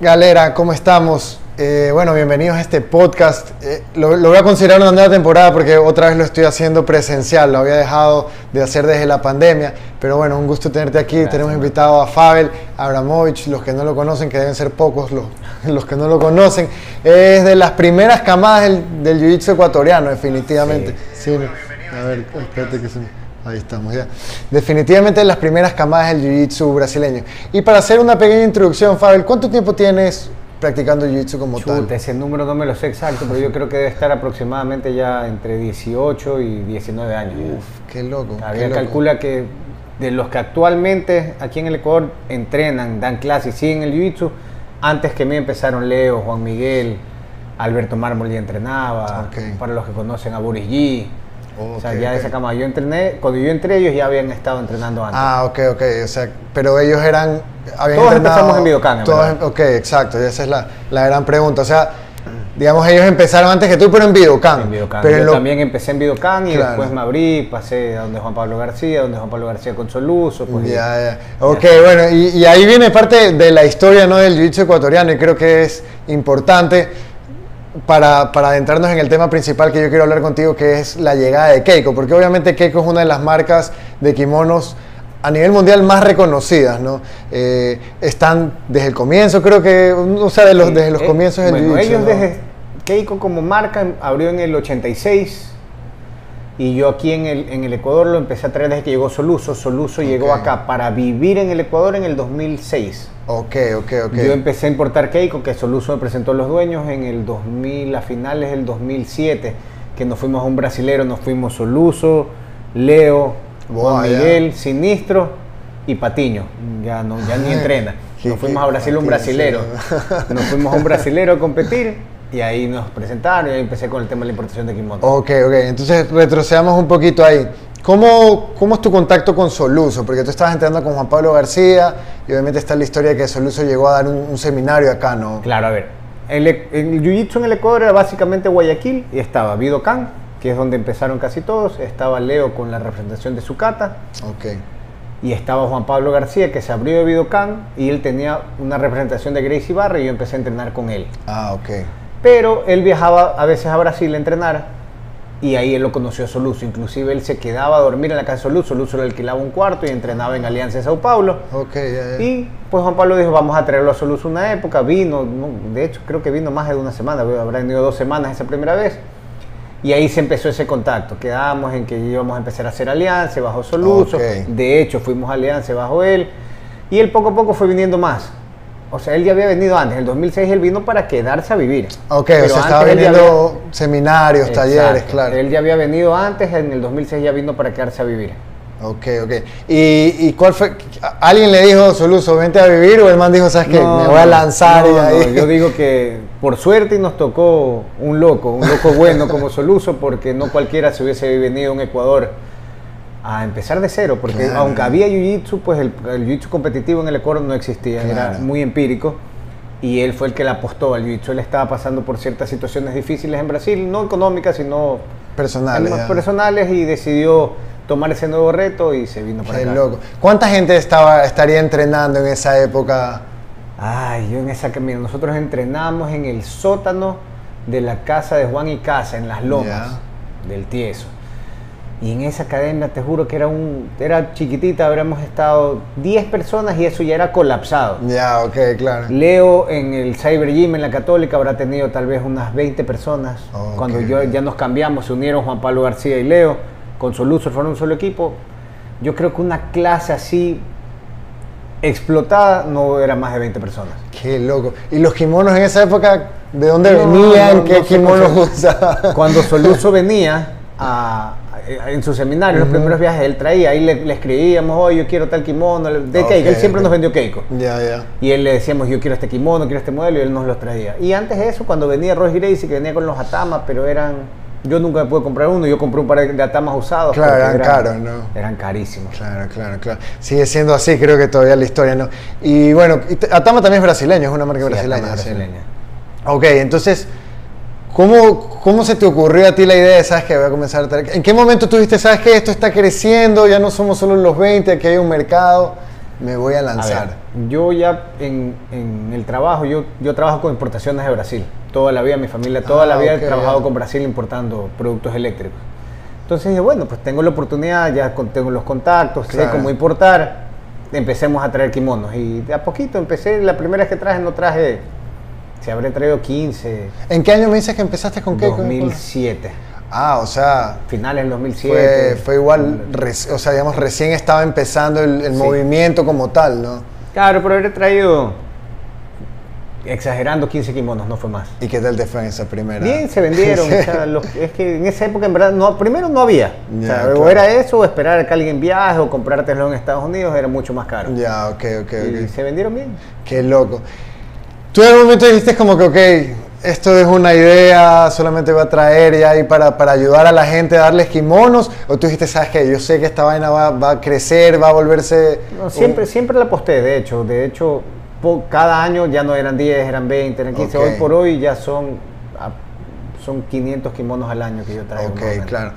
Galera, ¿cómo estamos? Eh, bueno, bienvenidos a este podcast. Eh, lo, lo, voy a considerar una nueva temporada porque otra vez lo estoy haciendo presencial. Lo había dejado de hacer desde la pandemia. Pero bueno, un gusto tenerte aquí. Gracias, Tenemos invitado a Fabel Abramovich. Los que no lo conocen, que deben ser pocos los, los que no lo conocen. Es de las primeras camadas del, del jiu-jitsu ecuatoriano, definitivamente. Sí, no. A ver, espérate que se me... Ahí estamos ya. Definitivamente de las primeras camadas del jiu-jitsu brasileño. Y para hacer una pequeña introducción, Fabel, ¿cuánto tiempo tienes practicando jiu-jitsu como tal? Chuta, ese número no me lo sé exacto, pero yo creo que debe estar aproximadamente ya entre 18 y 19 años. Uf, qué loco. Había calcula que de los que actualmente aquí en el Ecuador entrenan, dan clases y siguen el jiu-jitsu, antes que mí empezaron Leo, Juan Miguel, Alberto Mármol ya entrenaba, para los que conocen a Boris G. o sea, ya de esa cama. Yo entrené, cuando yo entré ellos ya habían estado entrenando antes. Ah, ok, ok. O sea, pero ellos eran. Habían Todos entrenado- empezamos en Videocán, en todos ok, exacto. Esa es la, la gran pregunta. O sea, digamos, ellos empezaron antes que tú, pero en Videocán. En Videocán. Pero Yo en lo- también empecé en Videocán y Claro. después me abrí, pasé a donde Juan Pablo García, donde Juan Pablo García con Soluso. Pues, y- Ya, ya. Ok, bueno, y, y ahí viene parte de la historia ¿no? del jiu-jitsu ecuatoriano y creo que es importante para, para adentrarnos en el tema principal que yo quiero hablar contigo, que es la llegada de Keiko, porque obviamente Keiko es una de las marcas de kimonos a nivel mundial más reconocidas, ¿no? Eh, están desde el comienzo, creo que, o sea, de los, desde los Eh, comienzos del bueno, ellos ¿no? desde Keiko como marca abrió en el 86 y yo aquí en el, en el Ecuador lo empecé a traer desde que llegó Soluso. Soluso llegó acá para vivir en el Ecuador en el 2006. Ok, ok, ok. Yo empecé a importar Keiko, que Soluso me presentó a los dueños en el 2000, a finales del 2007, que nos fuimos a un brasilero, nos fuimos Soluso, Leo, Juan. Miguel, Sinistro y Patiño. Ya, no, ya ni entrena. Nos fuimos a Brasil un brasilero. Nos fuimos a un brasilero a competir y ahí nos presentaron y ahí empecé con el tema de la importación de kimono. Ok, ok. Entonces retrocedamos un poquito ahí. ¿Cómo, ¿Cómo es tu contacto con Soluso? Porque tú estabas entrenando con Juan Pablo García y obviamente está la historia de que Soluso llegó a dar un, un seminario acá, ¿no? Claro, a ver. El, el jiu-jitsu en el Ecuador era básicamente Guayaquil y estaba Vidocan, que es donde empezaron casi todos. Estaba Leo con la representación de Sucata Ok. y estaba Juan Pablo García que se abrió de Vidocan y él tenía una representación de Gracie Barra y yo empecé a entrenar con él. Ah, ok. Pero él viajaba a veces a Brasil a entrenar y ahí él lo conoció a Soluso. Inclusive él se quedaba a dormir en la casa de Soluso. Soluso le alquilaba un cuarto y entrenaba en Alianza de Sao Paulo. Ok, ya, ya. Y pues Juan Pablo dijo, vamos a traerlo a Soluso una época. Vino, no, de hecho creo que vino más de una semana, habrá venido dos semanas esa primera vez. Y ahí se empezó ese contacto. Quedamos en que íbamos a empezar a hacer alianza bajo Soluso. Ok. De hecho, fuimos a alianza bajo él. Y él poco a poco fue viniendo más. O sea, él ya había venido antes. En el 2006 él vino para quedarse a vivir. Ok, Pero o sea, estaba viniendo seminarios, talleres, claro. Él ya había venido antes, en el 2006 ya vino para quedarse a vivir. Ok, ok. ¿Y, y cuál fue? ¿Alguien le dijo, Soluso, vente a vivir? ¿O el man dijo, sabes qué? No, Me voy a no, lanzar y no, ahí. no, yo digo que por suerte nos tocó un loco, un loco bueno como Soluso, porque no cualquiera se hubiese venido a un Ecuador a empezar de cero, porque Claro. aunque había Jiu-Jitsu, pues el, el Jiu-Jitsu competitivo en el Ecuador no existía, era Claro. muy empírico. Y él fue el que le apostó al Jiu-Jitsu. Él estaba pasando por ciertas situaciones difíciles en Brasil, no económicas, sino Personales. personales, y decidió tomar ese nuevo reto y se vino para Qué acá. loco. ¿Cuánta gente estaba, estaría entrenando en esa época? Ay, yo en esa que mira, nosotros entrenamos en el sótano de la casa de Juan y Casa, en las lomas del Tieso. Y en esa academia, te juro que era un era chiquitita, habríamos estado 10 personas y eso ya era colapsado. Ya, ok, claro. Leo en el Cyber Gym en la Católica habrá tenido tal vez unas 20 personas. Cuando yo, ya nos cambiamos, se unieron Juan Pablo García y Leo, con Soluso fueron un solo equipo. Yo creo que una clase así explotada no era más de 20 personas. Qué loco. ¿Y los kimonos en esa época, de dónde No, venían? no, ¿Qué no sé kimonos usaban? Cuando Soluso venía a- en su seminario, los primeros viajes, él traía, ahí le, le escribíamos, oh, yo quiero tal kimono, de Ok, Keiko, él siempre nos vendió Keiko. Ya, ya. Y él le decíamos, yo quiero este kimono, quiero este modelo, y él nos los traía. Y antes de eso, cuando venía Royce Gracie, que venía con los atamas, pero eran... Yo nunca me pude comprar uno, yo compré un par de atamas usados. Claro, eran caros, ¿no? Eran carísimos. Claro, claro, claro. Sigue siendo así, creo que todavía la historia, ¿no? Y bueno, Atama también es brasileño, es una marca Sí, brasileña. atamas sí. brasileñas. Ok, entonces, ¿cómo, ¿cómo se te ocurrió a ti la idea de, sabes que voy a comenzar a traer- ¿En qué momento tuviste, sabes que esto está creciendo, ya no somos solo los 20, aquí hay un mercado, me voy a A lanzar? ver, yo ya en, en el trabajo, yo, yo trabajo con importaciones de Brasil. Toda la vida, mi familia, toda Ah, la vida ok, he trabajado con Brasil importando productos eléctricos. Entonces dije, bueno, pues tengo la oportunidad, ya tengo los contactos, sé Claro. cómo importar, empecemos a traer kimonos. Y de a poquito empecé, la primera vez que traje no traje, se habré traído 15, ¿En qué año me dices que empezaste con Keiko? 2007, Ah, o sea, finales del 2007. fue, fue igual, reci- o sea, digamos, recién estaba empezando el, el Sí. movimiento como tal, ¿no? Claro, pero habré traído, exagerando, 15 kimonos, no fue más. ¿Y qué tal te fue en esa primera? Bien, se vendieron. O sea, los- es que en esa época, en verdad, no, primero no había. o, sea, o claro. era eso, o esperar a que alguien viaje, o comprártelo en Estados Unidos, era mucho más caro. Ya, ok, ok, Y ok. se vendieron bien. Qué loco. Tú en algún momento dijiste como que, ok, esto es una idea, solamente va a traer ya ahí para, para ayudar a la gente a darles kimonos, o tú dijiste, sabes que yo sé que esta vaina va, va a crecer, va a volverse... No, siempre, siempre la aposté, de hecho. De hecho, po- cada año ya no eran 10, eran 20, eran 15. Ok. Hoy por hoy ya son, son 500 kimonos al año que yo traigo. Ok, claro.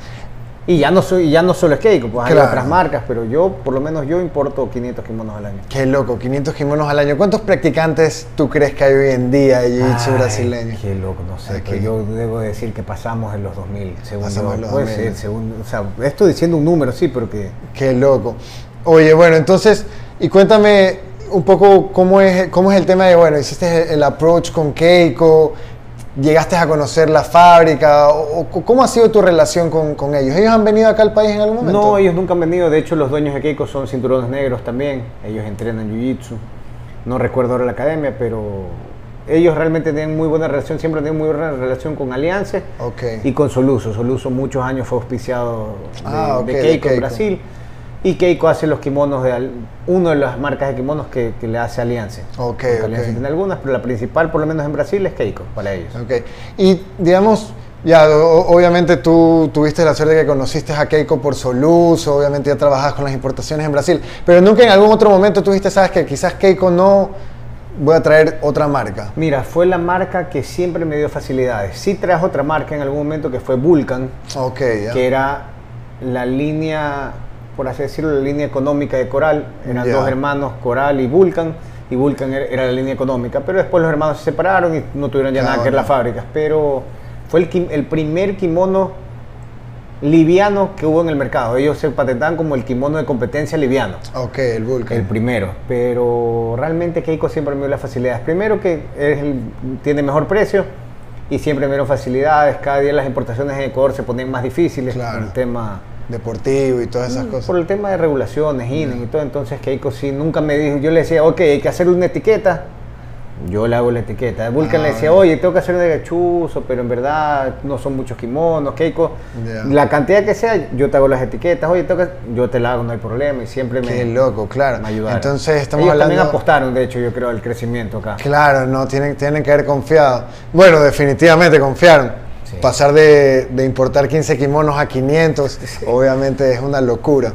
Y ya no, soy, ya no solo es Keiko, pues hay otras marcas, pero yo, por lo menos yo importo 500 kimonos al año. Qué loco, 500 kimonos al año. ¿Cuántos practicantes tú crees que hay hoy en día de jiu-jitsu brasileño? Qué loco, no sé. Pero yo debo decir que pasamos en los 2000, según Pasamos yo. los Puede 2000. ser, según, o sea, estoy diciendo un número, sí, pero que... Qué loco. Oye, bueno, entonces, y cuéntame un poco cómo es, cómo es el tema de, bueno, hiciste el approach con Keiko, llegaste a conocer la fábrica, o, o cómo ha sido tu relación con, con ellos. ¿Ellos han venido acá al país en algún momento? No, ellos nunca han venido. De hecho, los dueños de Keiko son cinturones negros también. Ellos entrenan Jiu-Jitsu. No recuerdo ahora la academia, pero ellos realmente tienen muy buena relación. Siempre han tenido muy buena relación con Alianza y con Soluso. Soluso muchos años fue auspiciado de, Ah, de Keiko en. Brasil. Y Keiko hace los kimonos de una de las marcas de kimonos que, que le hace Alianza. Ok, Porque ok. Alianza tiene algunas, pero la principal, por lo menos en Brasil, es Keiko para ellos. Ok. Y digamos, ya, o- obviamente tú tuviste la suerte de que conociste a Keiko por Soluso, obviamente ya trabajas con las importaciones en Brasil, pero nunca en algún otro momento tuviste, sabes que quizás Keiko no voy a traer otra marca. Mira, fue la marca que siempre me dio facilidades. Sí trajo otra marca en algún momento que fue Vulcan, Ok, ya. que era la línea, por así decirlo, la línea económica de Coral. Eran dos hermanos, Coral y Vulcan, y Vulcan era, la línea económica. Pero después los hermanos se separaron y no tuvieron ya nada que ver las fábricas. Pero fue el, el primer kimono liviano que hubo en el mercado. Ellos se patentaban como el kimono de competencia liviano. Ok, el Vulcan. El primero, pero realmente Keiko siempre me dio las facilidades. Primero que es el- tiene mejor precio y siempre me dio facilidades. Cada día las importaciones en Ecuador se ponían más difíciles Claro. el tema, Deportivo y todas esas cosas. por el tema de regulaciones, INE y todo. Entonces Keiko sí nunca me dijo, yo le decía, ok, hay que hacer una etiqueta. Yo le hago la etiqueta. Vulcan Ah, le decía, ya. oye, tengo que hacer de gachuzo, pero en verdad no son muchos kimonos. Keiko, la cantidad que sea, yo te hago las etiquetas. Oye, tengo que- yo te la hago, no hay problema. Y siempre me, Qué loco, claro. me ayudaron. Entonces estamos Ellos hablando... también apostaron, de hecho, yo creo, al crecimiento acá. Claro, no, tienen, tienen que haber confiado. Bueno, definitivamente confiaron. Sí. Pasar de, de importar 15 kimonos a 500, obviamente es una locura.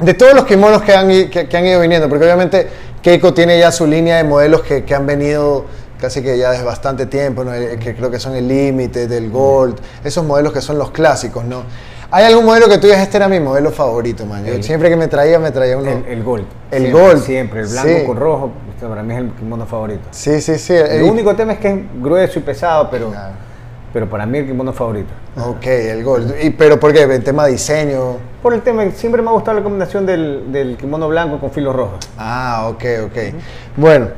De todos los kimonos que han, que, que han ido viniendo, porque obviamente Keiko tiene ya su línea de modelos que, que han venido casi que ya desde bastante tiempo, ¿no? Que creo que son el Límite, del Gold, esos modelos que son los clásicos, ¿no? ¿Hay algún modelo que tú digas, este era mi modelo favorito, man? Yo El- siempre que me traía, me traía uno. El, el gold. El Siempre, gold. Siempre, el blanco Sí. con rojo, este para mí es el kimono favorito. Sí, sí, sí. El el- único tema es que es grueso y pesado, pero, Claro. Pero para mí el kimono favorito. Ok, el Gold. ¿Y, ¿Pero por qué? ¿El tema de diseño? Por el tema, siempre me ha gustado la combinación del, del kimono blanco con filos rojos. Ah, ok, ok. Bueno,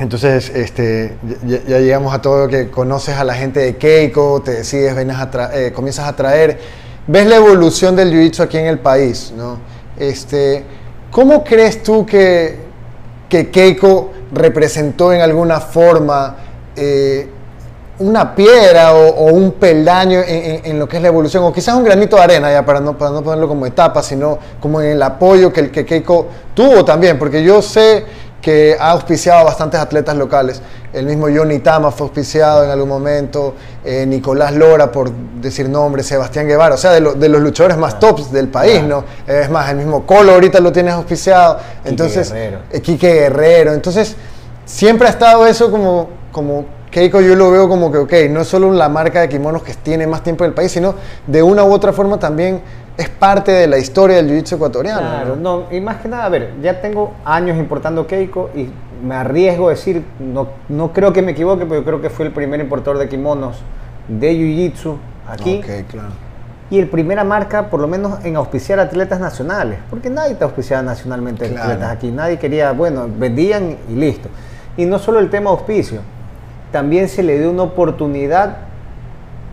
entonces este, ya, ya llegamos a todo que conoces a la gente de Keiko, te decides, vienes a eh, comienzas a traer, ves la evolución del jiu-jitsu aquí en el país, ¿no? Este, ¿Cómo crees tú que, que Keiko representó en alguna forma eh, una piedra o, o un peldaño en, en- en lo que es la evolución, o quizás un granito de arena, ya para no, para no ponerlo como etapa, sino como en el apoyo que el que Keiko tuvo también, porque yo sé que ha auspiciado a bastantes atletas locales. El mismo Johnny Tama fue auspiciado en algún momento, eh, Nicolás Lora, por decir nombres, Sebastián Guevara, o sea, de, lo- de los luchadores más tops del país, ¿no? Es más, el mismo Colo ahorita lo tienes auspiciado. Entonces, Guerrero. eh, Quique Guerrero. Entonces, siempre ha estado eso como, como Keiko, yo lo veo como que, ok, no es solo la marca de kimonos que tiene más tiempo en el país, sino de una u otra forma también es parte de la historia del jiu-jitsu ecuatoriano. Claro, ¿no? y más que nada, a ver, ya tengo años importando Keiko y me arriesgo a decir, no, no creo que me equivoque, pero yo creo que fue el primer importador de kimonos de jiu-jitsu aquí. Ok, claro. Y el primera marca, por lo menos en auspiciar atletas nacionales, porque nadie te auspiciaba nacionalmente Claro. atletas aquí, nadie quería, bueno, vendían y listo. Y no solo el tema auspicio, también se le dio una oportunidad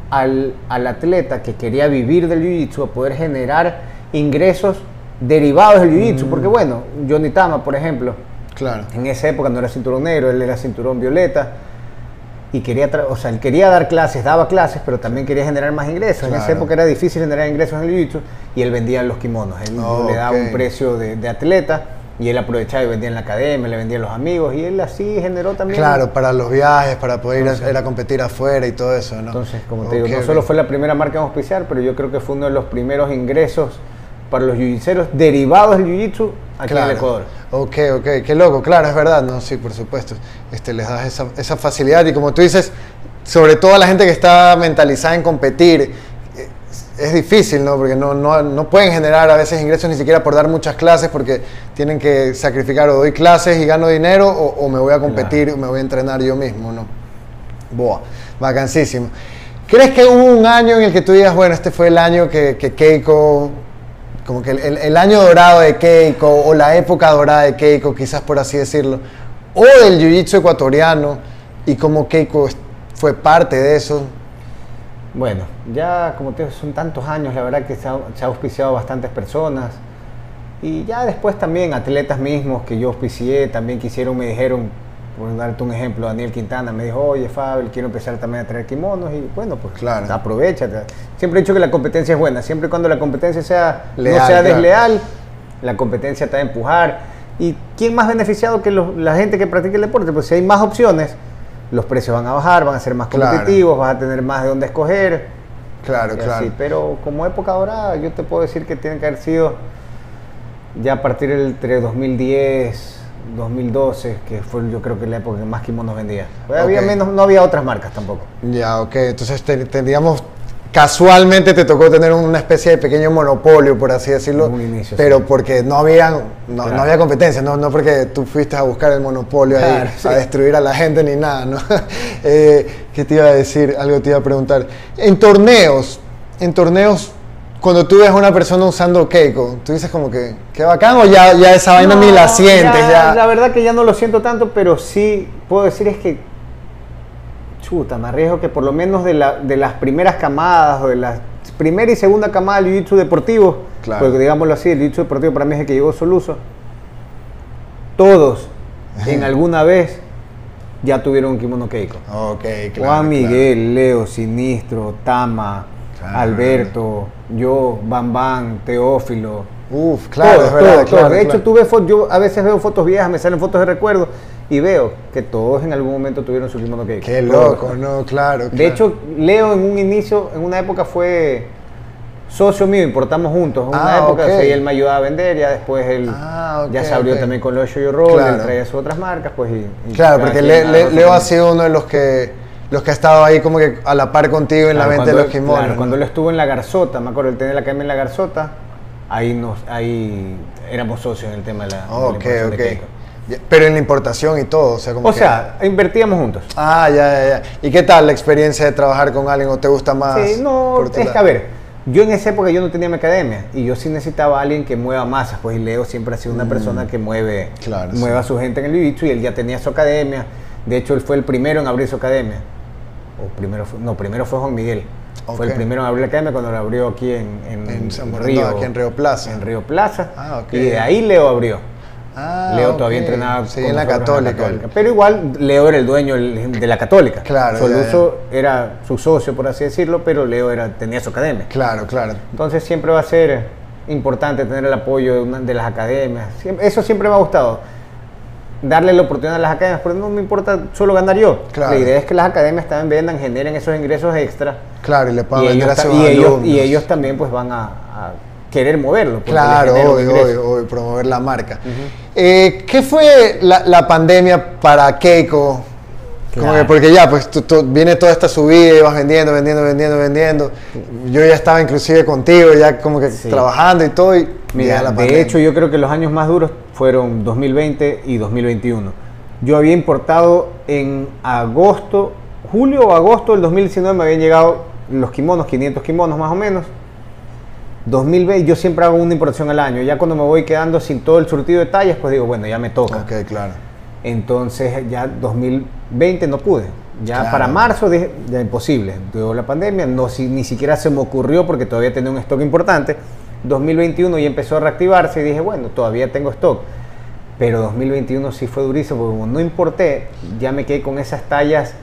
al, al atleta que quería vivir del jiu-jitsu a poder generar ingresos derivados del jiu-jitsu, porque bueno, Johnny Tama, por ejemplo, Claro. en esa época no era cinturón negro, él era cinturón violeta. Y quería, o sea, él quería dar clases, daba clases, pero también quería generar más ingresos. En esa época era difícil generar ingresos en el jiu-jitsu y él vendía los kimonos. Él Oh, le daba un precio de, de atleta y él aprovechaba y vendía en la academia, le vendía a los amigos y él así generó también. Claro, para los viajes, para poder ir a, ir a competir afuera y todo eso, ¿no? Entonces, como te digo, no solo fue la primera marca en auspiciar, pero yo creo que fue uno de los primeros ingresos para los jiu-jitseros derivados del jiu-jitsu aquí en el Ecuador. Ok, ok, qué loco, claro, es verdad, no, sí, por supuesto. Este, les das esa, esa facilidad y como tú dices, sobre todo a la gente que está mentalizada en competir, es difícil, ¿no? Porque no, no, no pueden generar a veces ingresos ni siquiera por dar muchas clases porque tienen que sacrificar o doy clases y gano dinero o, o me voy a competir o me voy a entrenar yo mismo, ¿no? Boa, vacancísimo. ¿Crees que hubo un año en el que tú digas, bueno, este fue el año que, que Keiko, como que el, el- año dorado de Keiko, o la época dorada de Keiko, quizás por así decirlo, o del jiu-jitsu ecuatoriano, y como Keiko fue parte de eso? Bueno, ya como te digo, son tantos años, la verdad que se ha, se ha auspiciado bastantes personas. Y ya después también atletas mismos que yo auspicié, también quisieron, me dijeron, por darte un ejemplo, Daniel Quintana me dijo, oye Fabel, quiero empezar también a traer kimonos y bueno, pues Claro. aprovecha. Siempre he dicho que la competencia es buena, siempre y cuando la competencia sea, Leal, no sea claro. desleal, la competencia te va a empujar. ¿Y quién más beneficiado que los- la gente que practica el deporte? Pues si hay más opciones, los precios van a bajar, van a ser más Claro. competitivos, vas a tener más de dónde escoger. Claro, claro. así. Pero como época dorada, yo te puedo decir que tiene que haber sido ya a partir del entre 2010, 2012, que fue yo creo que la época que más kimonos vendía. Pues había menos, no había otras marcas tampoco. Ya, ok, entonces te- te- digamos, casualmente te tocó tener una especie de pequeño monopolio, por así decirlo, inicio, pero sí. porque no, habían, no, no había competencia, no, no porque tú fuiste a buscar el monopolio ahí, Claro, sí. a destruir a la gente ni nada, ¿no? Eh, ¿Qué te iba a decir? Algo te iba a preguntar. En torneos, en torneos, cuando tú ves a una persona usando Keiko, tú dices como que, qué bacán, o ya, ya esa vaina ni la sientes, ya. La verdad que ya no lo siento tanto, pero sí puedo decir es que, chuta, me arriesgo que por lo menos de, la- de las primeras camadas o de la primera y segunda camada del jiu-jitsu deportivo, Claro. porque digámoslo así, el jiu-jitsu deportivo para mí es el que llegó Soluso, todos en alguna vez ya tuvieron un kimono Keiko. Ok, claro. Juan claro. Miguel, Leo, Sinistro, Tama, Claro. Alberto, yo, Bam Bam, Teófilo, Uf, claro, es verdad. De hecho, claro. tú ves fo- yo a veces veo fotos viejas, me salen fotos de recuerdo y veo que todos en algún momento tuvieron su kimono Keiko. Qué Todos. loco, ¿no? Claro. De hecho, Leo en un inicio, en una época fue socio mío, importamos juntos. En una Ah, época, ok. o sea, y él me ayudaba a vender, ya después él Ah, ya ok, se abrió ok. también con los Yo Roll, Claro. él traía sus otras marcas, pues y, y Claro, porque Le- Leo ha sido uno de los que los que ha estado ahí como que a la par contigo en la venta de los kimonos. claro, ¿no? cuando él estuvo en la Garzota, me acuerdo, él tenía la academia en la Garzota, ahí nos, ahí éramos socios en el tema de la, de la Ok, de ok. Ya, Pero en la importación y todo, o sea, como O que- sea, invertíamos juntos. Ah, ya, ya, ya. ¿Y qué tal la experiencia de trabajar con alguien o te gusta más? Sí, no, es que a ver, yo en esa época yo no tenía mi academia y yo sí necesitaba a alguien que mueva masas, pues y Leo siempre ha sido una persona que mueve, Mm. Claro, mueve sí. a su gente en el jiu-jitsu y él ya tenía su academia. De hecho, él fue el primero en abrir su academia. O primero fue, no, primero fue Juan Miguel. Fue el primero en abrir la academia cuando la abrió aquí en, en, En San Bernardo, aquí en Río Plaza. En Río Plaza. Ah, ok. Y de ahí Leo abrió. Ah, Leo todavía entrenaba Sí, en la católica. Pero igual Leo era el dueño de la católica. Claro, ya, Soluso era su socio, por así decirlo, pero Leo era, tenía su academia. Claro, claro. Entonces siempre va a ser importante tener el apoyo de, una- de las academias. Eso siempre me ha gustado. Darle la oportunidad a las academias, pero no me importa solo ganar yo. Claro. La idea es que las academias también vendan, generen esos ingresos extra. Claro, y le puedan Y vender ellos, a sus y, ellos, y ellos también pues van a, a querer moverlo. les Claro, obvio, obvio, obvio, promover la marca. Eh, ¿Qué fue la, la pandemia para Keiko? Como que porque ya, pues viene toda esta subida y vas vendiendo, vendiendo, vendiendo, vendiendo. Yo ya estaba inclusive contigo, ya como que trabajando y todo. Y Mira, la de hecho yo creo que los años más duros fueron 2020 y 2021. Yo había importado en agosto, julio o agosto del 2019 me habían llegado los kimonos, 500 kimonos más o menos. 2020, yo siempre hago una importación al año. Ya cuando me voy quedando sin todo el surtido de tallas, pues digo, bueno, ya me toca. Ok, claro. Entonces ya 2020 no pude. Ya para marzo dije, ya imposible. Tuvo la pandemia, no, si, ni siquiera se me ocurrió porque todavía tenía un stock importante. 2021 ya empezó a reactivarse y dije, bueno, todavía tengo stock. Pero 2021 sí fue durísimo porque como no importé, ya me quedé con esas tallas.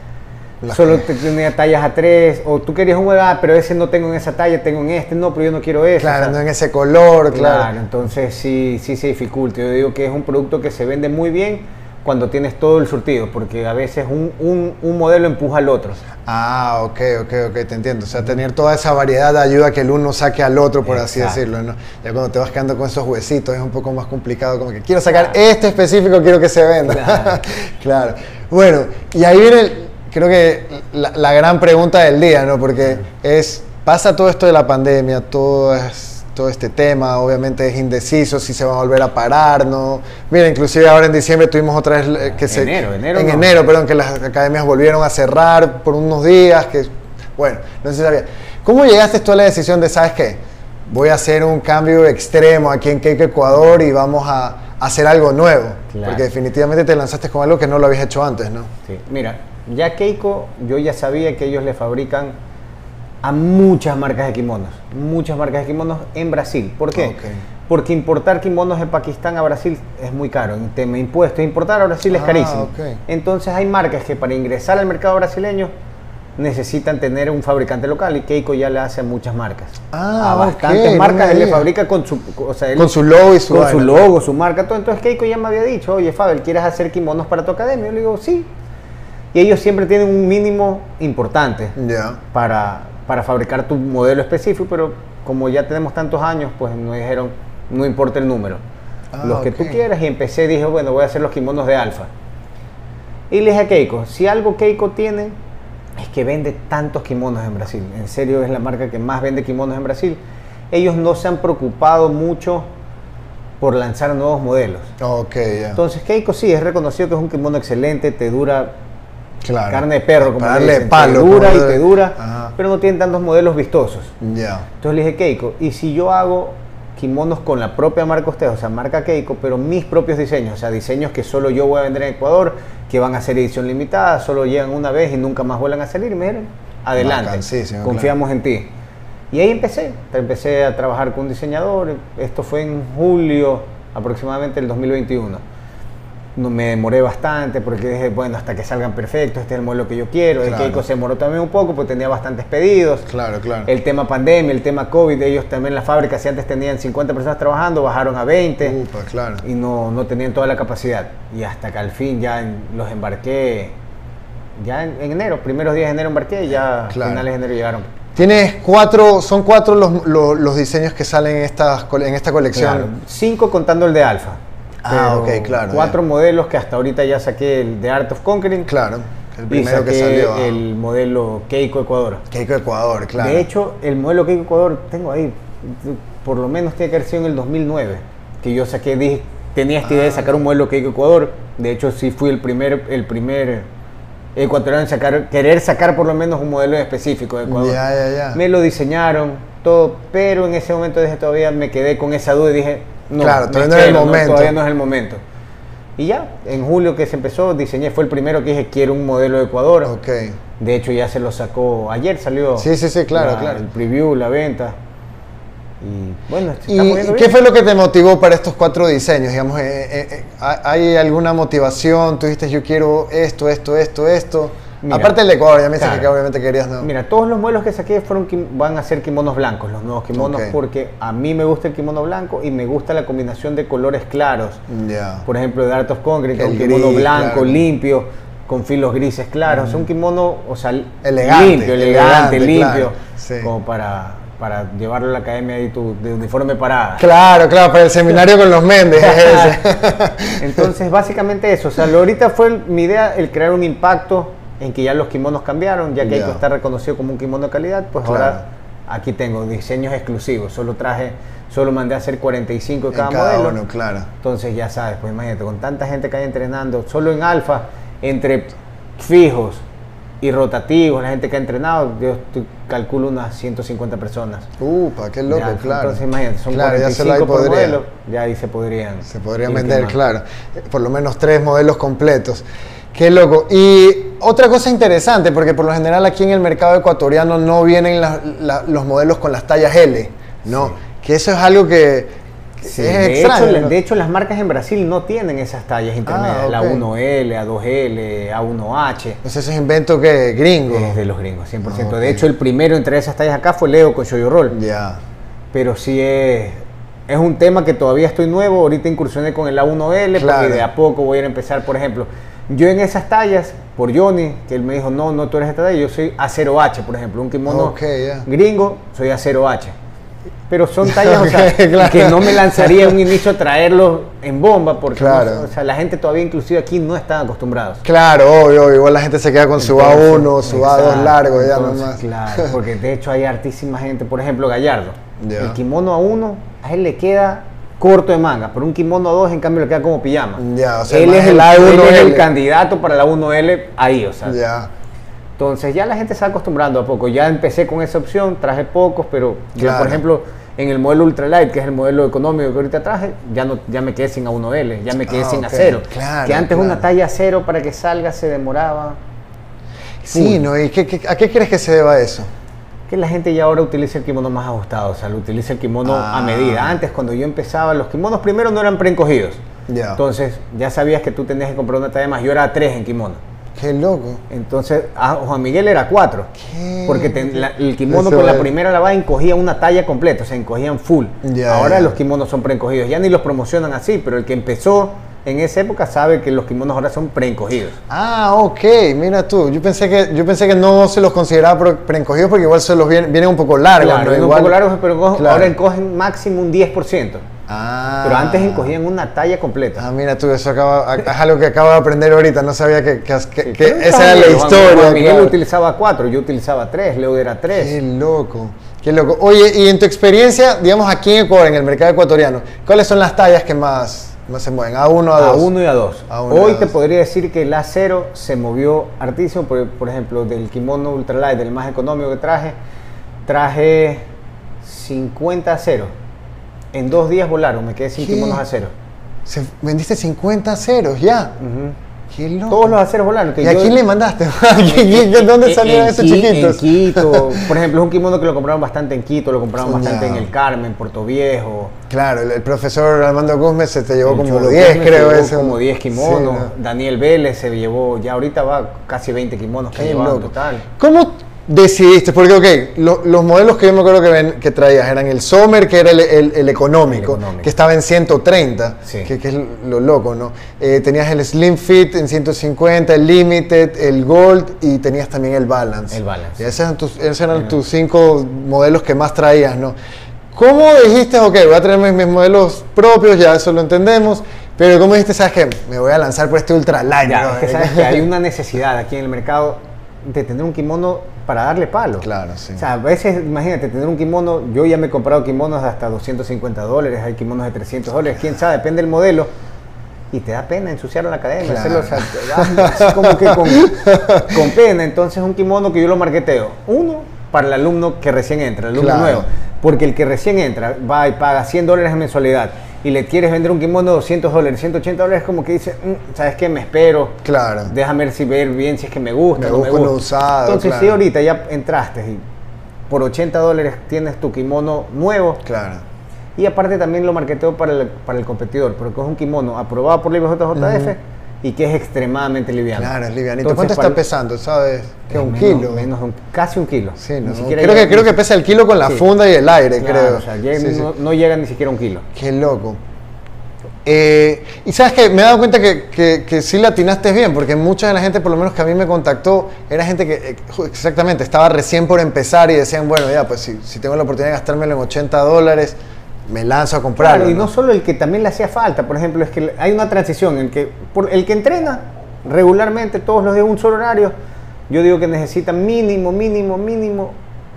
Solo tenía tallas a tres, o tú querías un ah, pero ese no tengo en esa talla, tengo en este, no, pero yo no quiero ese. Claro, no en ese color, claro. Claro, entonces sí, sí se dificulta. Yo digo que es un producto que se vende muy bien cuando tienes todo el surtido, porque a veces un, modelo empuja al otro. Ah, ok, ok, ok, te entiendo. O sea, tener toda esa variedad ayuda a que el uno saque al otro, por así decirlo. ¿no? Ya cuando te vas quedando con esos huesitos es un poco más complicado, como que quiero sacar este específico, quiero que se venda. Claro. Bueno, y ahí viene, creo que la, gran pregunta del día, ¿no? Porque es, pasa todo esto de la pandemia, todo es todo este tema, obviamente es indeciso si se va a volver a parar, ¿no? Mira, inclusive ahora en diciembre tuvimos otra vez que se... Enero, enero. En enero, perdón, que las academias volvieron a cerrar por unos días, que, bueno, no si sabía. ¿Cómo llegaste tú a la decisión de, sabes qué? Voy a hacer un cambio extremo aquí en Cake Ecuador y vamos a, hacer algo nuevo. Porque definitivamente te lanzaste con algo que no lo habías hecho antes, ¿no? Sí, mira, ya Keiko, yo ya sabía que ellos le fabrican a muchas marcas de kimonos, muchas marcas de kimonos en Brasil. ¿Por qué? Porque importar kimonos de Pakistán a Brasil es muy caro en tema de impuestos. Importar a Brasil es ah, carísimo. Entonces hay marcas que para ingresar al mercado brasileño necesitan tener un fabricante local y Keiko ya le hace a muchas marcas. Ah, a bastantes marcas él le fabrica con su, con su logo y su, con su logo, su marca, todo. Entonces Keiko ya me había dicho, oye Fabel, ¿quieres hacer kimonos para tu academia? Yo le digo, sí. Y ellos siempre tienen un mínimo importante para, para fabricar tu modelo específico, pero como ya tenemos tantos años, pues nos dijeron, no importa el número, ah, los que tú quieras. Y empecé, dije, bueno, voy a hacer los kimonos de alfa. Y le dije a Keiko, si algo Keiko tiene, es que vende tantos kimonos en Brasil. En serio, es la marca que más vende kimonos en Brasil. Ellos no se han preocupado mucho por lanzar nuevos modelos. Okay, Entonces, Keiko sí, es reconocido que es un kimono excelente, te dura Carne de perro, como darle dicen. palo. Te dura y te dura, pero no tienen tantos modelos vistosos. Ya. Entonces le dije, Keiko, ¿y si yo hago kimonos con la propia marca usted, o sea, marca Keiko, pero mis propios diseños, o sea, diseños que solo yo voy a vender en Ecuador, que van a ser edición limitada, solo llegan una vez y nunca más vuelven a salir, miren, adelante, confiamos en ti. Y ahí empecé, empecé a trabajar con un diseñador, esto fue en julio aproximadamente del 2021 me demoré bastante porque dije, bueno, hasta que salgan perfectos, este es el modelo que yo quiero. El Keiko se demoró también un poco porque tenía bastantes pedidos. Claro, claro. El tema pandemia, el tema COVID, ellos también la fábrica, si antes tenían 50 personas trabajando, bajaron a 20. claro. Y no, no tenían toda la capacidad. Y hasta que al fin ya los embarqué, ya en, enero, primeros días de enero embarqué y ya finales de enero llegaron. Tienes cuatro, son cuatro los, los, diseños que salen en esta, en esta colección. Cinco contando el de Alfa. Ah, ok, claro. Cuatro modelos que hasta ahorita ya saqué el de Art of Conquering. Claro. El primero que salió. El modelo Keiko Ecuador. Keiko Ecuador, claro. De hecho, el modelo Keiko Ecuador tengo ahí, por lo menos tiene que haber sido en el 2009, que yo saqué, dije, tenía esta idea de ah. sacar un modelo Keiko Ecuador. De hecho, sí fui el primer, el primer ecuatoriano en sacar, querer sacar por lo menos un modelo específico de Ecuador. Ya, ya, ya. Me lo diseñaron, todo, pero en ese momento dije, todavía me quedé con esa duda y dije, claro, todavía no es el momento. todavía no es el momento. Y ya, en julio que se empezó, diseñé, fue el primero que dije, quiero un modelo de Ecuador. Ok. De hecho, ya se lo sacó, ayer salió. Sí, sí, sí, claro, claro. El preview, la venta. Y bueno, ¿Y qué fue lo que te motivó para estos cuatro diseños? Digamos, eh, eh, eh, ¿Hay alguna motivación? Tú dijiste, yo quiero esto, esto, esto, esto. Aparte del Ecuador, ya me dices que obviamente querías no. Mira, todos los modelos que saqué fueron van a ser kimonos blancos, los nuevos kimonos, porque a mí me gusta el kimono blanco y me gusta la combinación de colores claros. Por ejemplo, de Art of Concrete, un kimono blanco, limpio, con filos grises claros. Es un kimono, o sea, elegante, limpio, elegante, limpio, como para para llevarlo a la academia y tu de uniforme parada. Claro, claro, para el seminario con los Méndez. Entonces, básicamente eso. O sea, ahorita fue mi idea el crear un impacto en que ya los kimonos cambiaron, ya que hay Ya. que estar reconocido como un kimono de calidad, pues Claro. ahora aquí tengo diseños exclusivos. Solo traje, solo mandé a hacer 45 de En cada, modelo. uno, claro. Entonces ya sabes, pues imagínate, con tanta gente que hay entrenando, solo en alfa, entre fijos y rotativos, la gente que ha entrenado, yo calculo unas 150 personas. Upa, qué loco, Ya, claro. Entonces imagínate, son Claro, ya se 45 lo por podría. modelo, ya ahí se podrían. Se podrían vender, claro. Eh, Por lo menos tres modelos completos. Qué loco. Y otra cosa interesante, porque por lo general aquí en el mercado ecuatoriano no vienen la- la- los modelos con las tallas L, ¿no? Sí. Que eso es algo que, que Sí, es de, extraño. hecho, ¿no? de hecho, las marcas en Brasil no tienen esas tallas intermedias, la ok. 1L, A2L, A1H. Pues ese es invento que gringo. Es de los gringos, 100%. Ah, De hecho, el primero entre esas tallas acá fue Leo con Shoyo Roll. Ya. pero sí es, es un tema que todavía estoy nuevo. Ahorita incursioné con el A1L, Claro. porque de a poco voy a empezar, por ejemplo. Yo en esas tallas, por Johnny, que él me dijo, no, no, tú eres esta talla, yo soy A0H, por ejemplo, un kimono gringo, soy A0H. Pero son tallas o sea, Ok, claro. que no me lanzaría en un inicio a traerlos en bomba, porque Claro. no- o sea, la gente todavía, inclusive aquí, no están acostumbrados. Claro, obvio, obvio. Igual la gente se queda con su A1, Entonces, su A2 exacto, largo, ya entonces, nomás. Claro, porque de hecho hay hartísima gente, por ejemplo, Gallardo. El kimono A1, a él le queda corto de manga, pero un kimono A2 en cambio le queda como pijama. Ya, o sea, él es el el, A1L. él es el candidato para la 1L ahí, o sea. Ya. Entonces ya la gente se va acostumbrando a poco. Ya empecé con esa opción, traje pocos, pero yo, Claro. por ejemplo, en el modelo Ultralight, que es el modelo económico que ahorita traje, ya no ya me quedé sin A1L, ya me quedé Ah, sin ok. acero. Claro, que antes claro. una talla acero para que salga se demoraba. Sí, ¿no? ¿Y qué- qué- a qué crees que se deba eso? Que la gente ya ahora utiliza el kimono más ajustado, o sea, lo utiliza el kimono Ah. a medida. Antes, cuando yo empezaba, los kimonos primero no eran preencogidos. Ya. Entonces, ya sabías que tú tenías que comprar una talla más. Yo era 3 en kimono. Qué loco. Entonces, a Juan Miguel era 4. ¿Qué? Porque la- el kimono Eso con la es. primera lavada encogía una talla completa, o sea, encogían full. Ya, Ahora los kimonos son preencogidos. Ya ni los promocionan así, pero el que empezó en esa época sabe que los kimonos ahora son preencogidos. Ah, ok, mira tú. Yo pensé que, yo pensé que no se los consideraba pre- preencogidos porque igual se los vienen, vienen un poco largos. Claro, ¿no? vienen un Igual- poco largos, pero Claro. ahora encogen máximo un 10%. Ah. Pero antes encogían una talla completa. Ah, mira tú, eso acaba, es algo que acabo de aprender ahorita. No sabía que, que- que- que Pero esa era la historia. Juan Miguel claro. utilizaba 4, yo utilizaba 3, Leo era 3. Qué loco, qué loco. Oye, y en tu experiencia, digamos aquí en Ecuador, en el mercado ecuatoriano, ¿cuáles son las tallas que más, más se mueven? ¿A1, A A2? 1 y a 2. A uno y Hoy a te dos. podría decir que el A0 se movió hartísimo. Por, por ejemplo, del kimono ultralight, del más económico que traje, traje 50 a 0. En dos días volaron, me quedé sin ¿Qué? kimonos a 0. Se- vendiste 50 ceros ya. Qué loco. Todos los aceros volaron. que ¿Y a quién le mandaste? ¿A quién- quién- ¿Dónde salieron esos Qui- chiquitos? En Quito. Por ejemplo, es un kimono que lo compraron bastante en Quito, lo compraron bastante en el Carmen, Puerto Viejo. Claro, el, el profesor Armando Gómez se te llevó El como Cholo 10, Gómez se creo. llevó eso. Como 10 kimonos. Sí, ¿no? Daniel Vélez se llevó, ya ahorita va casi 20 kimonos que total. ¿Cómo decidiste? Porque, ok, lo- los modelos que yo me acuerdo que, ven- que traías eran el Sommer, que era el, el- el económico, El económico. que estaba en 130, Sí. que, que es lo loco, ¿no? Eh, tenías el Slim Fit en 150, el Limited, el Gold y tenías también el Balance. El Balance. Y esos eran tus, esos eran tus cinco modelos que más traías, ¿no? ¿Cómo dijiste, ok, voy a traer mis, mis modelos propios, ya eso lo entendemos, pero ¿cómo dijiste, sabes qué? Me voy a lanzar por este Ultra Light, Ya, bro"? es que sabes que hay una necesidad aquí en el mercado de tener un kimono para darle palo. Claro, sí. O sea, a veces, imagínate, tener un kimono, yo ya me he comprado kimonos de hasta 250 dólares, hay kimonos de 300 dólares, quién sabe, depende del modelo. Y te da pena ensuciar la academia, Claro. hacerlo, así como que con, con pena. Entonces, un kimono que yo lo marketeo. Uno, para el alumno que recién entra, el alumno Claro. nuevo. Porque el que recién entra va y paga 100 dólares en mensualidad y le quieres vender un kimono de 200 dólares, 180 dólares, como que dice, "Mm, ¿sabes qué? Me espero. Claro. Déjame ver si ver bien si es que me gusta. Me no me gusta. usado, Entonces, claro. si ahorita ya entraste y por 80 dólares tienes tu kimono nuevo Claro. y aparte también lo marketeo para el, para el competidor, porque es un kimono aprobado por la IBJJF y que es extremadamente liviano. Claro, es livianito. Entonces, ¿Cuánto está pesando? ¿Sabes? ¿Qué? ¿Un menos- kilo? Menos un- casi un kilo. Sí, ¿no? Creo que, creo que pesa el kilo con la Sí. funda y el aire, Claro, creo. O sea, llega- Sí, sí. no, no llega ni siquiera a un kilo. Qué loco. Eh, y sabes que me he dado cuenta que, que, que sí la atinaste bien, porque mucha de la gente, por lo menos que a mí me contactó, era gente que eh, exactamente estaba recién por empezar y decían, bueno, ya, pues si, si tengo la oportunidad de gastármelo en 80 dólares, me lanzo a comprarlo. Claro, y no ¿no? solo el que también le hacía falta, por ejemplo, es que hay una transición en que por el que entrena regularmente todos los días un solo horario, yo digo que necesitan mínimo, mínimo, mínimo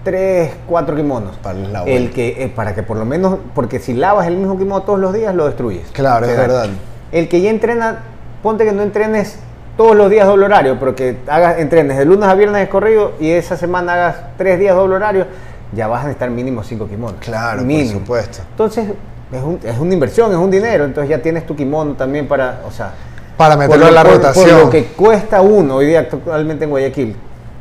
tres, cuatro kimonos. Para el. El que, eh, para que por lo menos, porque si lavas el mismo kimono todos los días, lo destruyes. Claro, es O sea, verdad. El que ya entrena, ponte que no entrenes todos los días doble horario, pero que hagas, entrenes de lunes a viernes de corrido y esa semana hagas tres días doble horario, ya vas a necesitar mínimo cinco kimonos. Claro, por supuesto. Entonces, es, un- es una inversión, es un dinero, entonces ya tienes tu kimono también para, o sea, Para meterlo en la por- rotación. Por lo que cuesta uno hoy día actualmente en Guayaquil,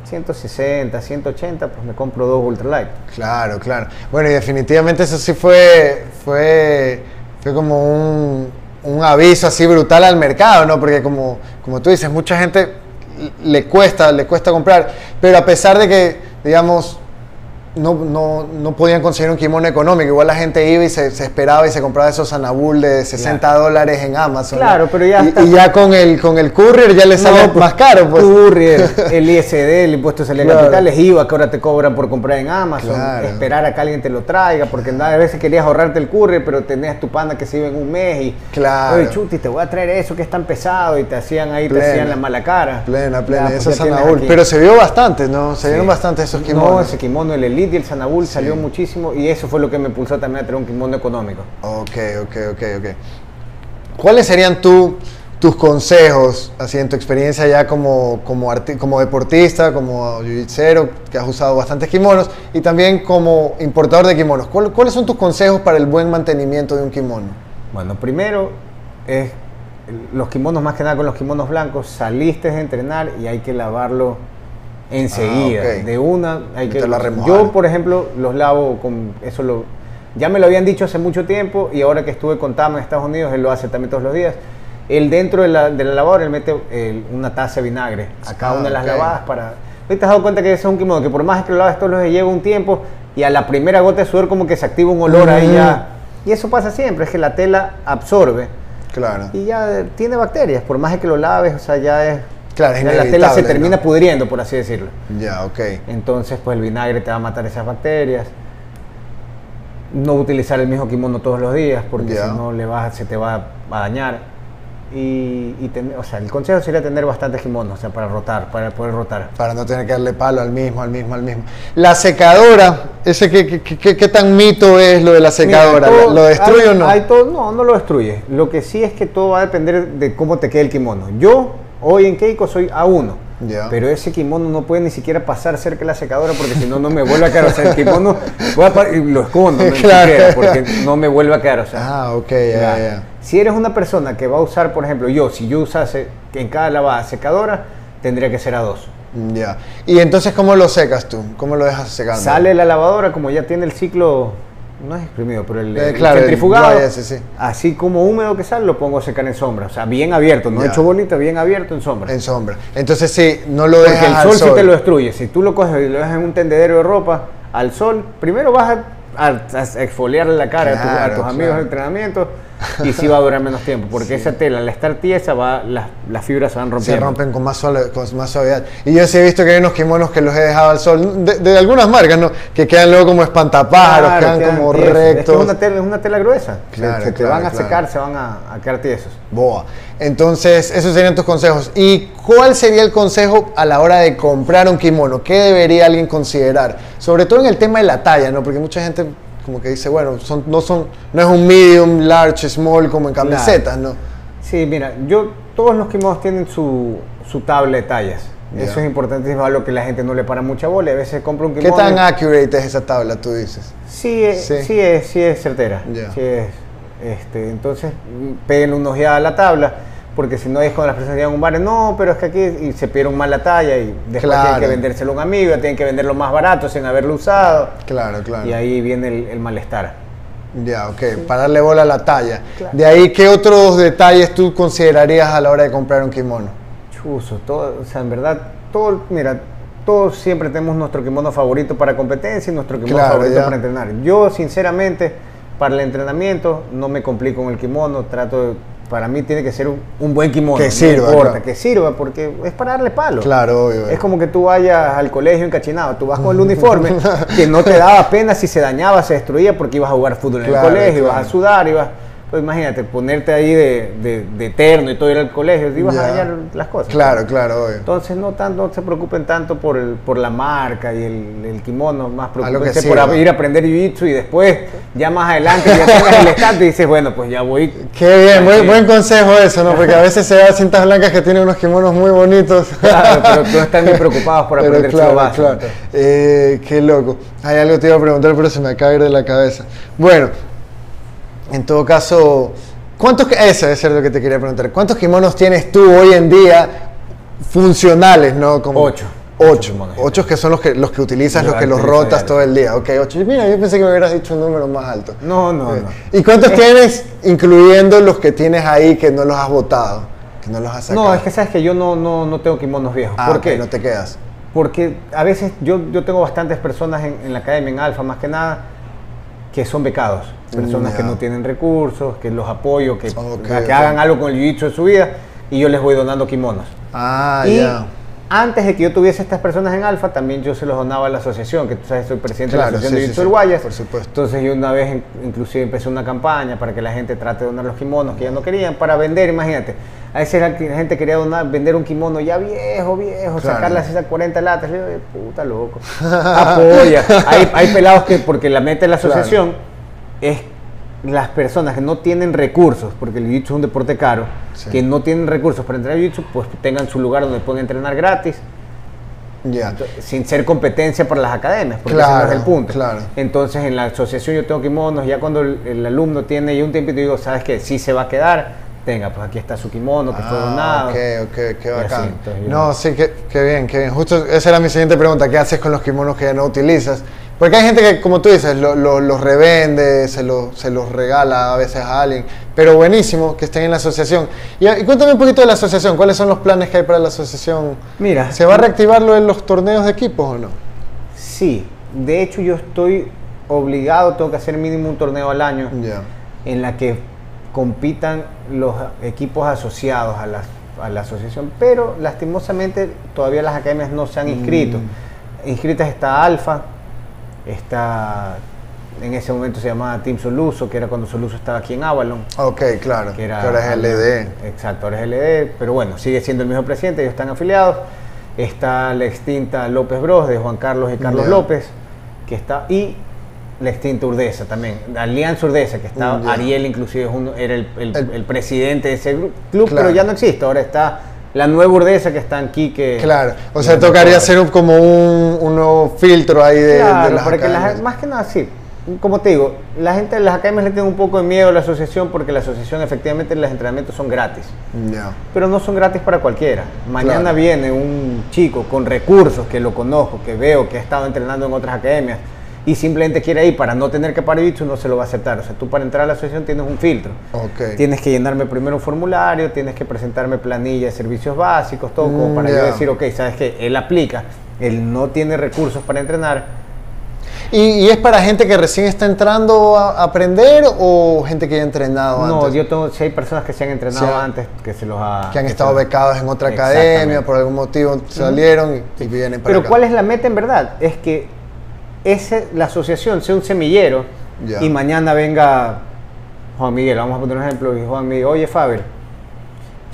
160, 180, pues me compro dos ultralight. Claro, claro. Bueno, y definitivamente eso sí fue, fue, fue como un, un aviso así brutal al mercado, ¿no? Porque como, como tú dices, mucha gente le cuesta, le cuesta comprar, pero a pesar de que, digamos, no, no, no podían conseguir un kimono económico, igual la gente iba y se, se esperaba y se compraba esos Anabul de 60 dólares en Amazon. ¿no? Claro, pero ya y, está- y ya con el, con el courier ya le sale No, pues, más caro, pues. Courier, el ISD, el impuesto de salida Claro. capitales, IVA que ahora te cobran por comprar en Amazon, Claro. esperar a que alguien te lo traiga, porque a veces querías ahorrarte el courier, pero tenías tu pana que se iba en un mes y, Claro. oye, chuti, te voy a traer eso que es tan pesado y te hacían ahí, Plena. te hacían la mala cara. Plena, plena. Ya, pues Eso ya es tienes Anabul. Pero se vio bastante, ¿no? Se vieron Sí. bastante esos No, kimonos. ese kimono, el Elite y el Sanabul salió muchísimo y eso fue lo que me impulsó también a tener un kimono económico. Ok, ok, ok, ok. ¿Cuáles serían tú, tus consejos, así en tu experiencia ya como, como, como deportista, como jiu-jitsu, que has usado bastantes kimonos, y también como importador de kimonos? ¿Cuál- ¿Cuáles son tus consejos para el buen mantenimiento de un kimono? Bueno, primero es los kimonos, más que nada con los kimonos blancos, saliste de entrenar y hay que lavarlo enseguida. Ah. De una, hay que. Yo, por ejemplo, los lavo con. Eso lo. Ya me lo habían dicho hace mucho tiempo y ahora que estuve con Tama en Estados Unidos, él lo hace también todos los días. Él dentro de la, de la lavadora, él mete el- una taza de vinagre a cada Ah, una de las ok. lavadas para. ¿Hoy te has dado cuenta que ese es un kimono que por más que lo laves todos los días lleva un tiempo y a la primera gota de sudor como que se activa un olor ahí ya. Y eso pasa siempre, es que la tela absorbe Claro. y ya eh, tiene bacterias, por más que lo laves, o sea, ya es. Claro, es ya la tela se termina ¿no? pudriendo, por así decirlo. Ya, ok. Entonces, pues el vinagre te va a matar esas bacterias. No utilizar el mismo kimono todos los días, porque Ya. si no le vas, se te va a dañar. Y, o sea, el consejo sería tener bastantes kimonos, o sea, para rotar, para poder rotar. Para no tener que darle palo al mismo, al mismo, al mismo. La secadora, ese qué tan mito es lo de la secadora? Mira, todo- ¿Lo destruye hay- o no? hay todo- no, no lo destruye. Lo que sí es que todo va a depender de cómo te quede el kimono. Yo, hoy en Keiko, soy A1. Ya. Pero ese kimono no puede ni siquiera pasar cerca de la secadora porque si no, no me vuelve a quedar. O sea, el kimono voy a y lo escondo, no, Claro. siquiera, porque no me vuelve a quedar. O sea, Ah, ok, ya, ya. ya. Si eres una persona que va a usar, por ejemplo, yo, si yo usase en cada lavada secadora, tendría que ser a dos. Ya. ¿Y entonces cómo lo secas tú? ¿Cómo lo dejas secando? Sale la lavadora, como ya tiene el ciclo, no es exprimido, pero el, Eh, el claro, el centrifugado, sí. así como húmedo que sale, lo pongo a secar en sombra. O sea, bien abierto, no Ya. hecho bonito, bien abierto en sombra. En sombra. Entonces sí, no lo Porque dejas el al sol, sí te lo destruye. Si tú lo coges y lo dejas en un tendedero de ropa, al sol, primero vas a, a- la cara a tu- a, tus amigos claro. de entrenamiento y sí va a durar menos tiempo. Porque esa tela, al estar tiesa, va, las, las fibras se van Se rompiendo. rompen con más, suave- con más suavidad. Y yo sí he visto que hay unos kimonos que los he dejado al sol, de, de algunas marcas, ¿no? Que quedan luego como espantapájaros, Claro, quedan como tiesos. Es que rectos. es una tela, es una tela gruesa. Se- Claro, se, claro, van a secar, se van a, a quedar tiesos. Boa. Entonces, esos serían tus consejos. ¿Y cuál sería el consejo a la hora de comprar un kimono? ¿Qué debería alguien considerar? Sobre todo en el tema de la talla, ¿no? Porque mucha gente como que dice, bueno, son, no, son, no es un medium, large, small como en camisetas, ¿no? Sí, mira, yo, todos los kimonos tienen su, su tabla de tallas. Eso es importantísimo, algo que la gente no le para mucha bola. A veces compra un ¿Qué kimono. tan y- accurate es esa tabla, tú dices? Sí, es, Sí. sí. es, sí es certera. Sí es, este, entonces, mm, peguen una ojeada a la tabla, porque si no es cuando las personas llegan a un bar, no, pero es que aquí y se pidieron mal la talla y después Claro. tienen que vendérselo a un amigo, tienen que venderlo más barato sin haberlo usado. Claro, claro. Y ahí viene el, el malestar. Ya, ok, para darle bola a la talla. Claro. De ahí, ¿qué otros detalles tú considerarías a la hora de comprar un kimono? Chuzo, todo, o sea, en verdad, todo, mira, todos siempre tenemos nuestro kimono favorito para competencia y nuestro kimono Claro, favorito ya. para entrenar. Yo, sinceramente, para el entrenamiento no me complico con el kimono, trato de, para mí tiene que ser un, un buen kimono. Que no sirva, importa, claro. que sirva, porque es para darle palo. Claro, obvio. Es como que tú vayas al colegio encachinado, tú vas con el uniforme que no te daba pena si se dañaba, se destruía porque ibas a jugar fútbol en Claro, el colegio, ibas a sudar, ibas... Entonces imagínate, ponerte ahí de, de, de terno y todo ir al colegio, ibas Ya. a dañar las cosas. Claro, claro, obvio. Entonces no tanto no se preocupen tanto por, el, por la marca y el, el kimono, más preocupense por ir a aprender jiu-jitsu y después ya más adelante ya tengas el estante y dices, bueno, pues ya voy. Qué bien, buen, consejo eso, ¿no? Porque a veces se da cintas blancas que tienen unos kimonos muy bonitos. Claro, pero no están ni preocupados por Pero aprender claro, básico. claro. entonces. Eh, qué loco. Hay algo que te iba a preguntar, pero se me acaba de ir de la cabeza. Bueno, en todo caso, ¿cuántos, eso es lo que te quería preguntar. ¿Cuántos kimonos tienes tú hoy en día funcionales, no? Como Ocho. Ocho. Ocho. Ocho que son los que, los que utilizas, los que los rotas diario. todo el día. Ok, ocho. Mira, yo pensé que me hubieras dicho un número más alto. No, no, no. ¿Y cuántos tienes, incluyendo los que tienes ahí que no los has botado? Que no los has sacado. No, es que sabes que yo no, no, no tengo kimonos viejos. Ah, ¿Por ok, qué? no te quedas. Porque a veces yo, yo tengo bastantes personas en, en la academia, en Alfa más que nada, que son becados. Personas que no tienen recursos, que los apoyo, que, hagan algo con el jiu-jitsu en su vida y yo les voy donando kimonos. Ah, ya. Antes de que yo tuviese estas personas en Alfa, también yo se los donaba a la asociación, que tú sabes, soy presidente Claro, de la Asociación sí, de Jiu-Jitsu del sí, Guayas. por supuesto. Entonces yo una vez in- inclusive empecé una campaña para que la gente trate de donar los kimonos que ya no querían para vender, imagínate. A veces la gente quería donar, vender un kimono ya viejo, viejo, Claro. sacarle así esas 40 latas. Yo, "Eh, puta loco. Apoya. Hay, hay pelados que, porque la meta de la Claro. asociación es las personas que no tienen recursos, porque el jiu-jitsu es un deporte caro, Sí. que no tienen recursos para entrenar jiu-jitsu, pues tengan su lugar donde pueden entrenar gratis Ya. sin ser competencia para las academias, porque ese no Claro, es el punto. claro. Entonces en la asociación yo tengo kimonos, ya cuando el, el alumno tiene ya un tiempito, digo, ¿sabes qué? Sí se va a quedar, tenga, pues aquí está su kimono que fue Ah, donado. Ok, ok, qué así, bacán. yo- no, sí, qué, qué bien, qué bien. Justo esa era mi siguiente pregunta. ¿Qué haces con los kimonos que ya no utilizas? Porque hay gente que, como tú dices, lo- lo- los revende, se, lo- se los regala a veces a alguien. Pero buenísimo que estén en la asociación. Y, y cuéntame un poquito de la asociación. ¿Cuáles son los planes que hay para la asociación? Mira, ¿Se va a reactivar lo de los torneos de equipos o no? sí, de hecho yo estoy obligado, tengo que hacer mínimo un torneo al año en la que compitan los equipos asociados a la, a la asociación, pero lastimosamente todavía las academias no se han inscrito. Mm. Inscritas está Alfa, está en ese momento se llamaba Team Soluso, que era cuando Soluso estaba aquí en Avalon. Ok, claro. Que era, que ahora es LD. Exacto, ahora es LD, pero bueno, sigue siendo el mismo presidente, ellos están afiliados. Está la extinta López Bros de Juan Carlos y Carlos. López, que está, y la extinta Urdesa también, Alianza Urdesa, que está, Mm. Ariel inclusive es era el, el- El- el presidente de ese club, Claro. pero ya no existe, ahora está la nueva Urdesa que está en Quique. Claro. O sea, tocaría hacer un- como un, un nuevo filtro ahí de, las porque las- academias. más que nada sí. Como te digo, la gente de las academias le tiene un poco de miedo a la asociación porque la asociación efectivamente los entrenamientos son gratis. Pero no son gratis para cualquiera. Mañana Claro. viene un chico con recursos que lo conozco, que veo, que ha estado entrenando en otras academias y simplemente quiere ir para no tener que parar jiu-jitsu, no se lo va a aceptar. O sea, tú para entrar a la asociación tienes un filtro. Tienes que llenarme primero un formulario, tienes que presentarme planilla de servicios básicos, todo como Mm, para ya. yo decir, ok, sabes que él aplica, él no tiene recursos para entrenar, ¿Y, y es para gente que recién está entrando a aprender o gente que ya ha entrenado No, antes? yo tengo, si hay personas que se han entrenado Sí. antes, que se los ha... que han estado becados en otra academia, por algún motivo salieron y, y vienen para Pero acá. ¿cuál es la meta en verdad? Es que ese, la asociación sea un semillero y mañana venga Juan Miguel, vamos a poner un ejemplo, y Juan Miguel, oye Faber,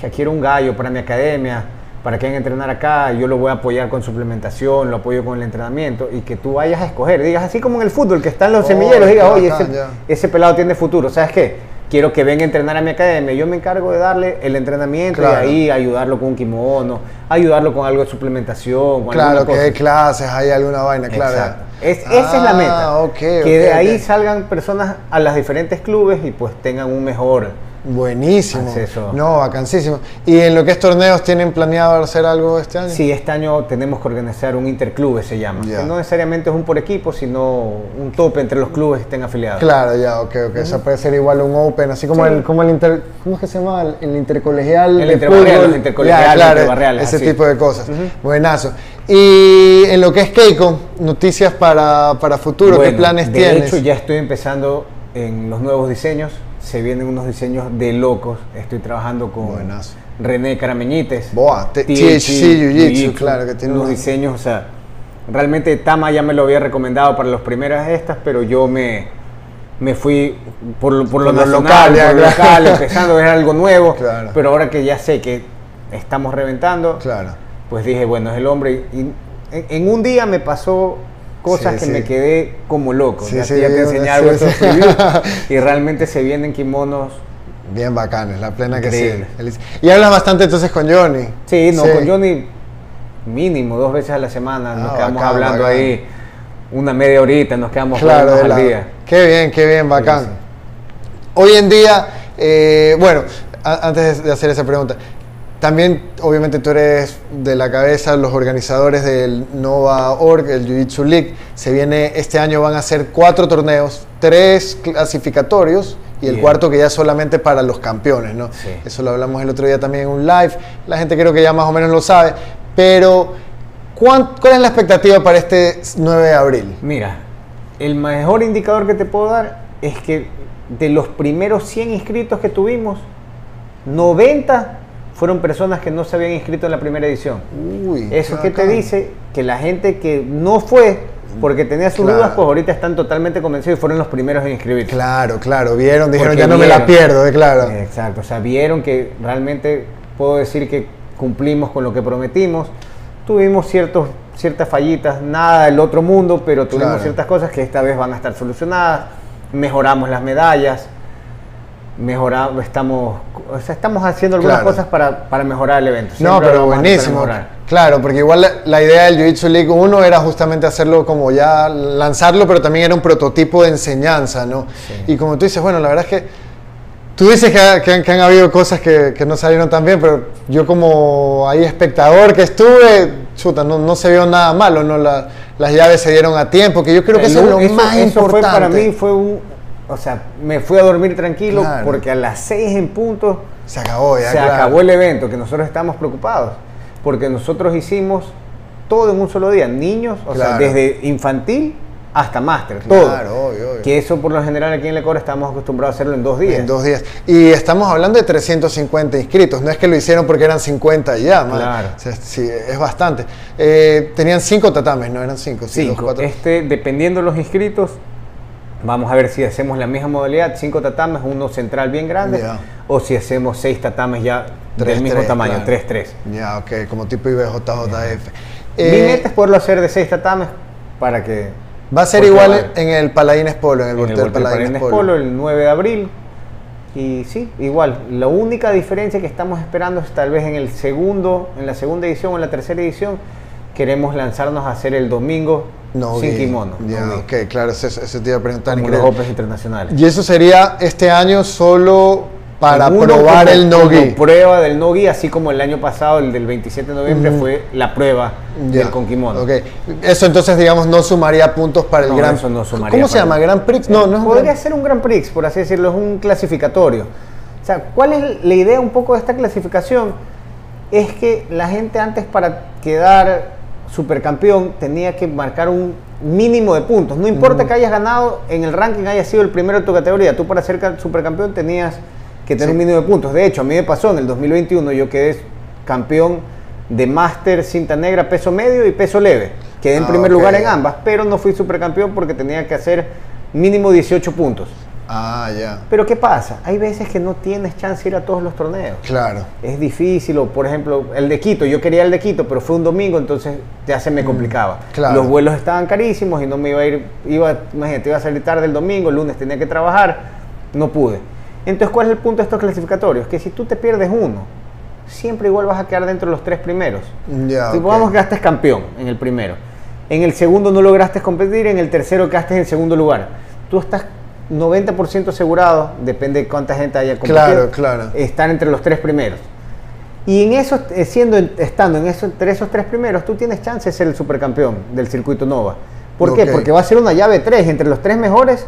ya quiero un gallo para mi academia, para que venga a entrenar acá, yo lo voy a apoyar con suplementación, lo apoyo con el entrenamiento y que tú vayas a escoger, digas así como en el fútbol, que están los Oh, semilleros, digas, oye, ese, ese pelado tiene futuro, ¿sabes qué? Quiero que venga a entrenar a mi academia, yo me encargo de darle el entrenamiento Claro. y ahí ayudarlo con un kimono, ayudarlo con algo de suplementación, con Claro, que hay clases, hay alguna vaina, claro. Exacto. Es- esa es la meta. Ah, ok, que de ahí salgan personas a los diferentes clubes y pues tengan un mejor. Buenísimo. Acceso. No, vacancísimo. ¿Y en lo que es torneos tienen planeado hacer algo este año? Sí, este año tenemos que organizar un interclube, se llama. Que no necesariamente es un por equipo, sino un tope entre los clubes que estén afiliados. Claro, ya, ok, ok. Eso puede ser igual un Open, así como Sí. el, como el inter, ¿cómo es que se llama? El, el intercolegial. El de interbarrial, fútbol. los intercolegiales, Ya, claro, interbarriales, ese así. tipo de cosas. Buenazo. Y en lo que es Keiko, noticias para, para futuro, ¿qué planes de tienes? hecho, ya estoy empezando en los nuevos diseños. Se vienen unos diseños de locos. Estoy trabajando con Buenazo. René Carameñites. Boa, THC, Jiu-Jitsu, claro, que tiene unos diseños, o sea, realmente Tama ya me lo había recomendado para las primeras estas, pero yo me, me fui por, lo- por Por lo nacional, local, ya, por claro. local, empezando a ver algo nuevo. Claro. Pero ahora que ya sé que estamos reventando, Claro. pues dije, bueno, es el hombre. Y en, en un día me pasó cosas Sí, que sí. me quedé como loco. Sí, ya, te enseñé algo sí. estos previews, y realmente se vienen kimonos. Bien bacanes, la plena que sí. Increíble. Y hablas bastante entonces con Johnny. Sí, no, con Johnny mínimo dos veces a la semana nos Ah, quedamos bacán, hablando bacán. ahí una media horita, nos quedamos Claro, al día. Qué bien, qué bien, bacán. Hoy en día, eh, bueno, antes de hacer esa pregunta, también obviamente tú eres de la cabeza, los organizadores del Nova Org, el Jiu Jitsu League. Se viene, este año van a ser cuatro torneos, tres clasificatorios y el Bien. cuarto que ya solamente para los campeones, ¿no? Sí. Eso lo hablamos el otro día también en un live. La gente creo que ya más o menos lo sabe, pero ¿cuán- ¿cuál es la expectativa para este 9 de abril? Mira, el mejor indicador que te puedo dar es que de los primeros 100 inscritos que tuvimos, 90 fueron personas que no se habían inscrito en la primera edición. Uy, Eso que te dice que la gente que no fue porque tenía sus Claro. dudas, pues ahorita están totalmente convencidos y fueron los primeros en inscribirse. Claro, claro, vieron, dijeron, Porque ya no me la pierdo, eh, claro. Exacto, o sea, vieron que realmente puedo decir que cumplimos con lo que prometimos. Tuvimos ciertos, ciertas fallitas, nada del otro mundo, pero tuvimos Claro. ciertas cosas que esta vez van a estar solucionadas. Mejoramos las medallas, mejoramos, estamos, o sea, estamos haciendo algunas Claro. cosas para, para mejorar el evento. No, Siempre pero tratar de buenísimo. Claro, porque igual la, la idea del Jiu-Jitsu League 1 era justamente hacerlo como ya lanzarlo, pero también era un prototipo de enseñanza, ¿no? Sí. Y como tú dices, bueno, la verdad es que tú dices que, ha- que han, que han habido cosas que, que no salieron tan bien, pero yo como ahí espectador que estuve, chuta, no, no se vio nada malo, ¿no? La- las llaves se dieron a tiempo, que yo creo que eso es lo eso, más eso importante. fue para mí, fue un, o sea, me fui a dormir tranquilo Claro. porque a las 6 en punto Se acabó ya, se claro. acabó el evento, que nosotros estábamos preocupados, porque nosotros hicimos todo en un solo día, niños, o sea, desde infantil hasta máster, todo. Claro, obvio, obvio. Que eso por lo general aquí en Lecora estamos acostumbrados a hacerlo en dos días. En dos días. Y estamos hablando de 350 inscritos. No es que lo hicieron porque eran 50 y ya. Claro. O sea, sí, es bastante. Eh, tenían cinco tatames, no eran cinco. sí, Cinco. cuatro. Este, dependiendo de los inscritos, vamos a ver si hacemos la misma modalidad, cinco tatames, uno central bien grande, o si hacemos seis tatames ya Tres, del mismo tres, tamaño, claro. 3-3. Ya, ok, como tipo IBJJF. Mi Eh, meta es poderlo hacer de seis tatames para que... va a ser igual en el Paladines Polo, en el en el Voltaire Voltaire Paladines Paredes Polo. Polo el 9 de abril. Y sí, igual. La única diferencia que estamos esperando es tal vez en el segundo, en la segunda edición o en la tercera edición, queremos lanzarnos a hacer el domingo No, sin vi. kimono. Ya, no ok, claro, eso, eso te iba a preguntar. como los. Opens internacionales. Y eso sería este año solo para Uno probar como- el no-gi. prueba del no-gi, así como el año pasado, el del 27 de noviembre, fue la prueba del con kimono. ok. Eso entonces, digamos, no sumaría puntos para el No, Gran eso no sumaría ¿Cómo se llama? ¿Gran Prix? No, no es Podría Gran- ser un Grand Prix, por así decirlo, es un clasificatorio. O sea, ¿cuál es la idea un poco de esta clasificación? Es que la gente antes para quedar supercampeón tenía que marcar un mínimo de puntos. No importa que hayas ganado en el ranking, hayas sido el primero de tu categoría. Tú para ser ca- supercampeón tenías que tener Sí. un mínimo de puntos. De hecho, a mí me pasó en el 2021, yo quedé campeón de máster cinta negra peso medio y peso leve. Quedé en Ah, primer lugar en ambas, pero no fui supercampeón porque tenía que hacer mínimo 18 puntos. Ah, ya. Pero ¿qué pasa? Hay veces que no tienes chance de ir a todos los torneos. Claro. Es difícil, o por ejemplo, el de Quito, yo quería el de Quito, pero fue un domingo, entonces ya se me complicaba. Mm, claro. Los vuelos estaban carísimos y no me iba a ir, iba, imagínate, iba a salir tarde el domingo, el lunes tenía que trabajar, no pude. Entonces, ¿cuál es el punto de estos clasificatorios? Que si tú te pierdes uno, siempre igual vas a quedar dentro de los tres primeros. Ya, Supongamos que quedaste campeón en el primero. En el segundo no lograste competir, en el tercero quedaste en segundo lugar. Tú estás 90% asegurado, depende de cuánta gente haya competido, Claro, claro. estar entre los tres primeros. Y en eso, eh, siendo, estando en eso, entre esos tres primeros, tú tienes chance de ser el supercampeón del circuito Nova. ¿Por qué? Porque va a ser una llave 3. Entre los tres mejores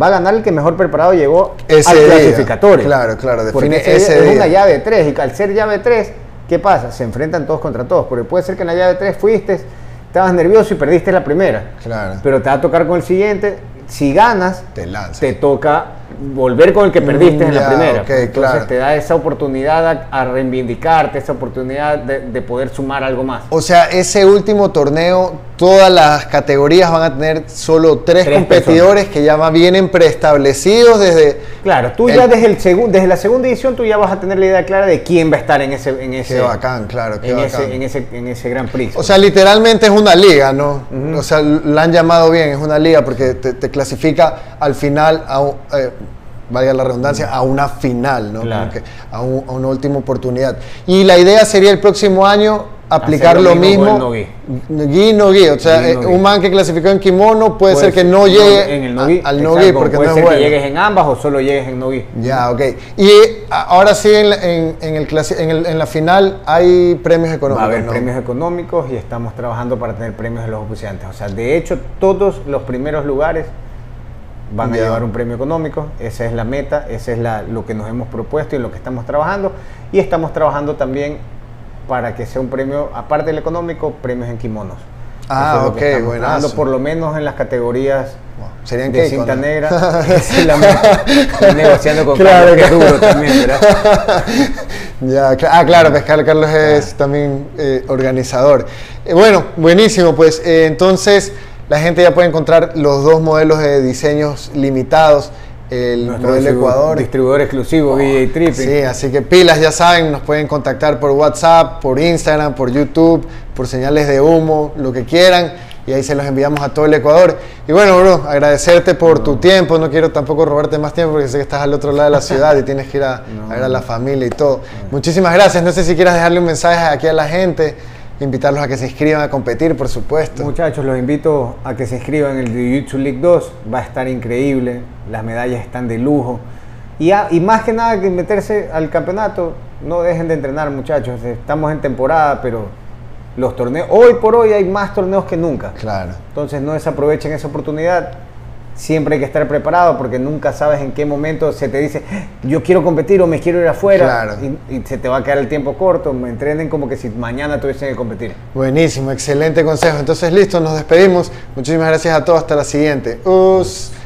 va a ganar el que mejor preparado llegó Ese al día. clasificatorio. Claro, claro, define ese ese es una llave 3 y al ser llave 3, ¿qué pasa? Se enfrentan todos contra todos, porque puede ser que en la llave 3 fuiste, estabas nervioso y perdiste la primera, Claro. pero te va a tocar con el siguiente, si ganas, Te te toca volver con el que perdiste en la ya, primera. ok, Entonces claro. te da esa oportunidad a, a reivindicarte, esa oportunidad de, de poder sumar algo más. O sea, ese último torneo, todas las categorías van a tener solo tres, Tres competidores que ya vienen preestablecidos desde... Claro, tú El- ya desde, el segun- desde la segunda edición tú ya vas a tener la idea clara de quién va a estar en ese, en ese, Qué bacán, claro, qué en, bacán. ese, en, ese, en ese Gran Prix. O sea, literalmente es una liga, ¿no? O sea, la han llamado bien, es una liga porque te, te clasifica al final, a, un- eh, valga la redundancia, a una final, ¿no? Claro. Como que a, un- a una última oportunidad. Y la idea sería el próximo año aplicar Hacer lo mismo el Gi, no. O sea, eh, un man que clasificó en kimono puede, ser que no Puede llegue en el a- no-gi, al no gi exacto, porque puede no ser es bueno. que llegues en ambas o solo llegues en no-gi. Ya, ok. Y a- ahora sí, en la, en, en el en, el- en la final hay premios económicos. Va a haber ¿no? premios económicos y estamos trabajando para tener premios de los oficiantes. O sea, de hecho, todos los primeros lugares van a llevar un premio económico. Esa es la meta, esa es la, lo que nos hemos propuesto y lo que estamos trabajando. Y estamos trabajando también para que sea un premio, aparte del económico, premios en kimonos. Ah, es ok, trabajando, por lo menos en las categorías Serían de cinta ¿no? negra. Esa es la meta. Estoy negociando con Claro, Carlos, que es duro también, ¿verdad? Ya, ah, claro, Pescar Carlos es también eh, organizador. Eh, bueno, buenísimo, pues eh, entonces la gente ya puede encontrar los dos modelos de diseños limitados, el Nuestro modelo distribu- Ecuador. Distribuidor exclusivo, VJ Tripping. Sí, así que pilas, ya saben, nos pueden contactar por WhatsApp, por Instagram, por YouTube, por señales de humo, lo que quieran, y ahí se los enviamos a todo el Ecuador. Y bueno, bro, agradecerte por tu tiempo, no quiero tampoco robarte más tiempo porque sé que estás al otro lado de la ciudad y tienes que ir a, a ver a la familia y todo. Muchísimas gracias, no sé si quieras dejarle un mensaje aquí a la gente, invitarlos a que se inscriban a competir, por supuesto. Muchachos, los invito a que se inscriban en el Jiu-Jitsu League 2. Va a estar increíble. Las medallas están de lujo. Y, a- y más que nada que meterse al campeonato, no dejen de entrenar, muchachos. Estamos en temporada, pero los torneos, hoy por hoy hay más torneos que nunca. Claro. Entonces no desaprovechen esa oportunidad. Siempre hay que estar preparado porque nunca sabes en qué momento se te dice, yo quiero competir o me quiero ir afuera. Claro. Y, y se te va a quedar el tiempo corto. Me entrenen como que si mañana tuviesen que competir. Buenísimo, excelente consejo. Entonces, listo, nos despedimos. Muchísimas gracias a todos. Hasta la siguiente. Us.